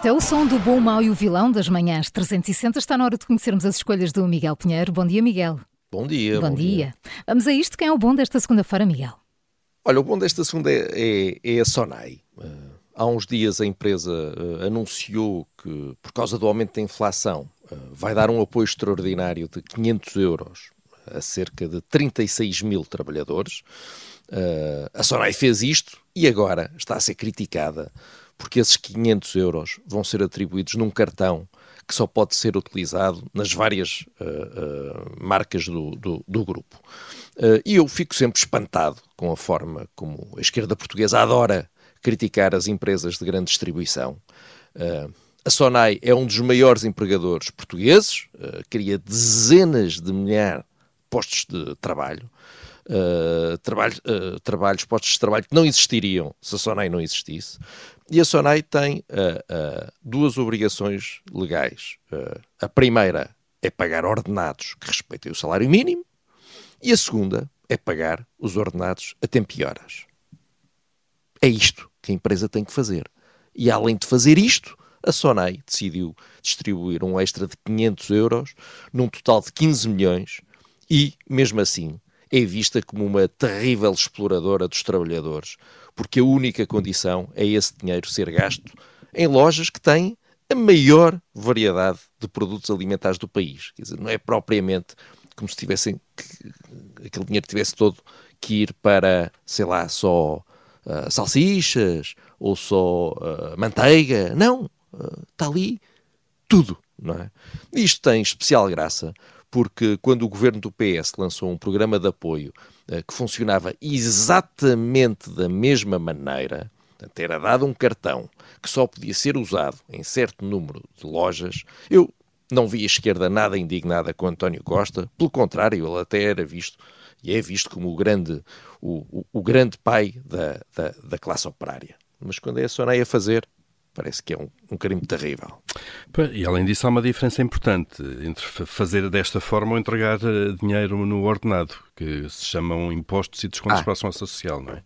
Este é o som do Bom, Mau e o Vilão das Manhãs 360. Está na hora de conhecermos as escolhas do Miguel Pinheiro. Bom dia, Miguel. Bom dia. Bom, bom dia. dia. Vamos a isto. Quem é o bom desta segunda-feira, Miguel? Olha, o bom desta segunda é, é, é a Sonai. Uh, há uns dias a empresa uh, anunciou que, por causa do aumento da inflação, uh, vai dar um apoio extraordinário de 500 euros a cerca de 36 mil trabalhadores. a Sonai fez isto e agora está a ser criticada porque esses 500 euros vão ser atribuídos num cartão que só pode ser utilizado nas várias uh, uh, marcas do, do, do grupo. Uh, e eu fico sempre espantado com a forma como a esquerda portuguesa adora criticar as empresas de grande distribuição. a Sonai é um dos maiores empregadores portugueses, cria dezenas de milhares de postos de trabalho. Uh, trabalho, uh, trabalhos, postos de trabalho que não existiriam se a Sonai não existisse. E a SONAI tem uh, duas obrigações legais. A primeira é pagar ordenados que respeitem o salário mínimo e a segunda é pagar os ordenados a tempo e horas. É isto que a empresa tem que fazer. E além de fazer isto, a Sonai decidiu distribuir um extra de 500 euros num total de 15 milhões e, mesmo assim, é vista como uma terrível exploradora dos trabalhadores, porque a única condição é esse dinheiro ser gasto em lojas que têm a maior variedade de produtos alimentares do país. Quer dizer, não é propriamente como se tivessem que, aquele dinheiro tivesse todo que ir para, sei lá, só uh, salsichas ou só uh, manteiga. Não, uh, está ali tudo, não é? Isto tem especial graça porque quando o governo do PS lançou um programa de apoio uh, que funcionava exatamente da mesma maneira, era dado um cartão que só podia ser usado em certo número de lojas, eu não vi a esquerda nada indignada com António Costa, pelo contrário, ele até era visto e é visto como o grande, o, o, o grande pai da, da, da classe operária. Mas quando é a Sonai a fazer, Parece que é um, um crime terrível. E além disso, há uma diferença importante entre fazer desta forma ou entregar eh, dinheiro no ordenado, que se chamam impostos e descontos ah. para a ação social, não é?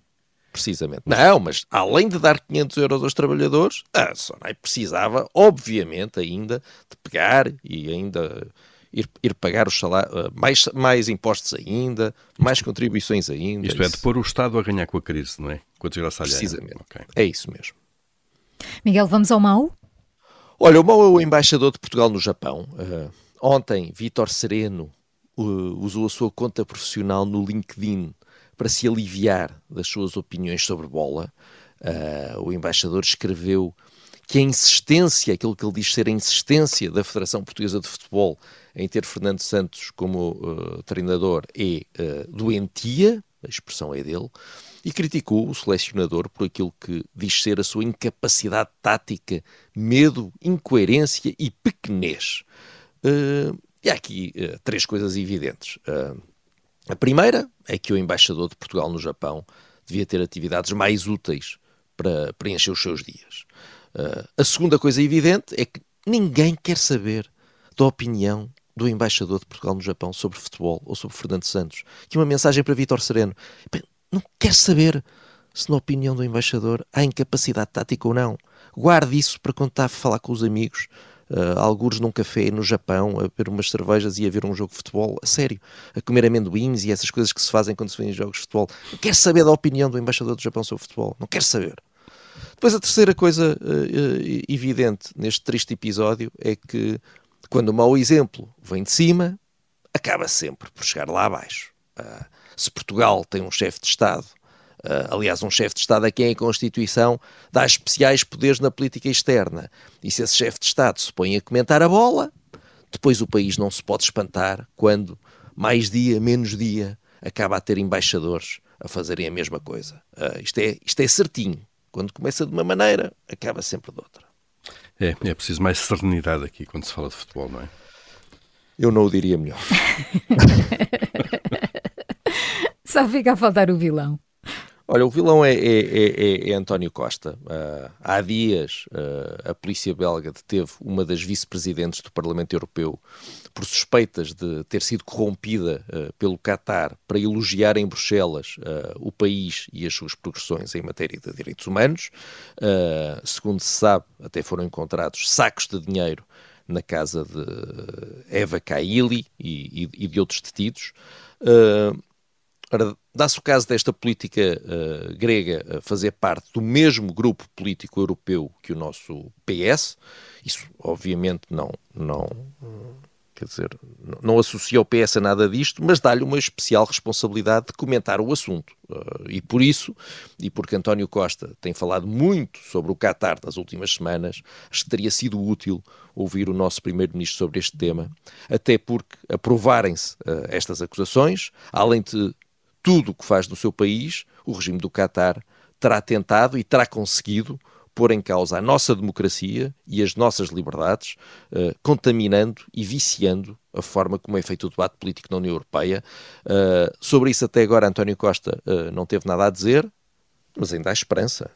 Precisamente. Não, mas além de dar 500 euros aos trabalhadores, a Sonai precisava, obviamente, ainda de pegar e ainda ir, ir pagar os salários, eh, mais, mais impostos ainda, mais contribuições ainda. Isto é, de pôr o Estado a ganhar com a crise, não é? Com a desgraça Precisamente. Okay. É isso mesmo. Miguel, vamos ao Mau? Olha, o Mau é o embaixador de Portugal no Japão. Uh, ontem, Vítor Sereno uh, usou a sua conta profissional no LinkedIn para se aliviar das suas opiniões sobre bola. Uh, o embaixador escreveu que a insistência, aquilo que ele diz ser a insistência da Federação Portuguesa de Futebol em ter Fernando Santos como uh, treinador é uh, doentia, a expressão é dele, e criticou o selecionador por aquilo que diz ser a sua incapacidade tática, medo, incoerência e pequenez. Uh, e há aqui uh, três coisas evidentes. Uh, a primeira é que o embaixador de Portugal no Japão devia ter atividades mais úteis para preencher os seus dias. a segunda coisa evidente é que ninguém quer saber da opinião do embaixador de Portugal no Japão sobre futebol ou sobre Fernando Santos. Aqui uma mensagem para Vítor Sereno não quer saber se, na opinião do embaixador, há incapacidade tática ou não. Guarde isso para quando está a falar com os amigos, uh, algures num café no Japão, a beber umas cervejas e a ver um jogo de futebol. A sério, a comer amendoins e essas coisas que se fazem quando se vê em jogos de futebol. Não quer saber da opinião do embaixador do Japão sobre futebol. Não quer saber. Depois, a terceira coisa uh, evidente neste triste episódio é que, quando o mau exemplo vem de cima, acaba sempre por chegar lá abaixo. Uh, se Portugal tem um chefe de Estado, uh, aliás, um chefe de Estado a quem a Constituição dá especiais poderes na política externa, e se esse chefe de Estado se põe a comentar a bola, depois o país não se pode espantar quando, mais dia, menos dia, acaba a ter embaixadores a fazerem a mesma coisa. Uh, isto, é, isto é certinho. Quando começa de uma maneira, acaba sempre de outra. É, é preciso mais serenidade aqui quando se fala de futebol, não é? Eu não o diria melhor. Só fica a faltar o vilão. Olha, o vilão é, é, é, é António Costa. Uh, há dias uh, a polícia belga deteve uma das vice-presidentes do Parlamento Europeu por suspeitas de ter sido corrompida uh, pelo Qatar para elogiar em Bruxelas o país e as suas progressões em matéria de direitos humanos. segundo se sabe, até foram encontrados sacos de dinheiro na casa de Eva Kaili e, e, e de outros detidos. Uh, dá-se o caso desta política uh, grega uh, fazer parte do mesmo grupo político europeu que o nosso PS. Isso, obviamente, não, não quer dizer, não, associa o PS a nada disto, mas dá-lhe uma especial responsabilidade de comentar o assunto. Uh, e por isso, e porque António Costa tem falado muito sobre o Qatar nas últimas semanas, teria sido útil ouvir o nosso primeiro-ministro sobre este tema, até porque aprovarem-se uh, estas acusações, além de tudo o que faz no seu país, o regime do Qatar terá tentado e terá conseguido pôr em causa a nossa democracia e as nossas liberdades, uh, contaminando e viciando a forma como é feito o debate político na União Europeia. Uh, sobre isso, até agora, António Costa uh, não teve nada a dizer, mas ainda há esperança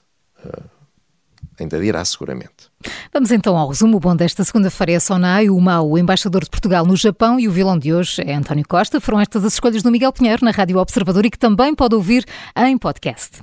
ainda dirá seguramente. Vamos então ao resumo. Bom desta segunda-feira é Sonai, o mau, o embaixador de Portugal no Japão e o vilão de hoje é António Costa. Foram estas as escolhas do Miguel Pinheiro na Rádio Observador e que também pode ouvir em podcast.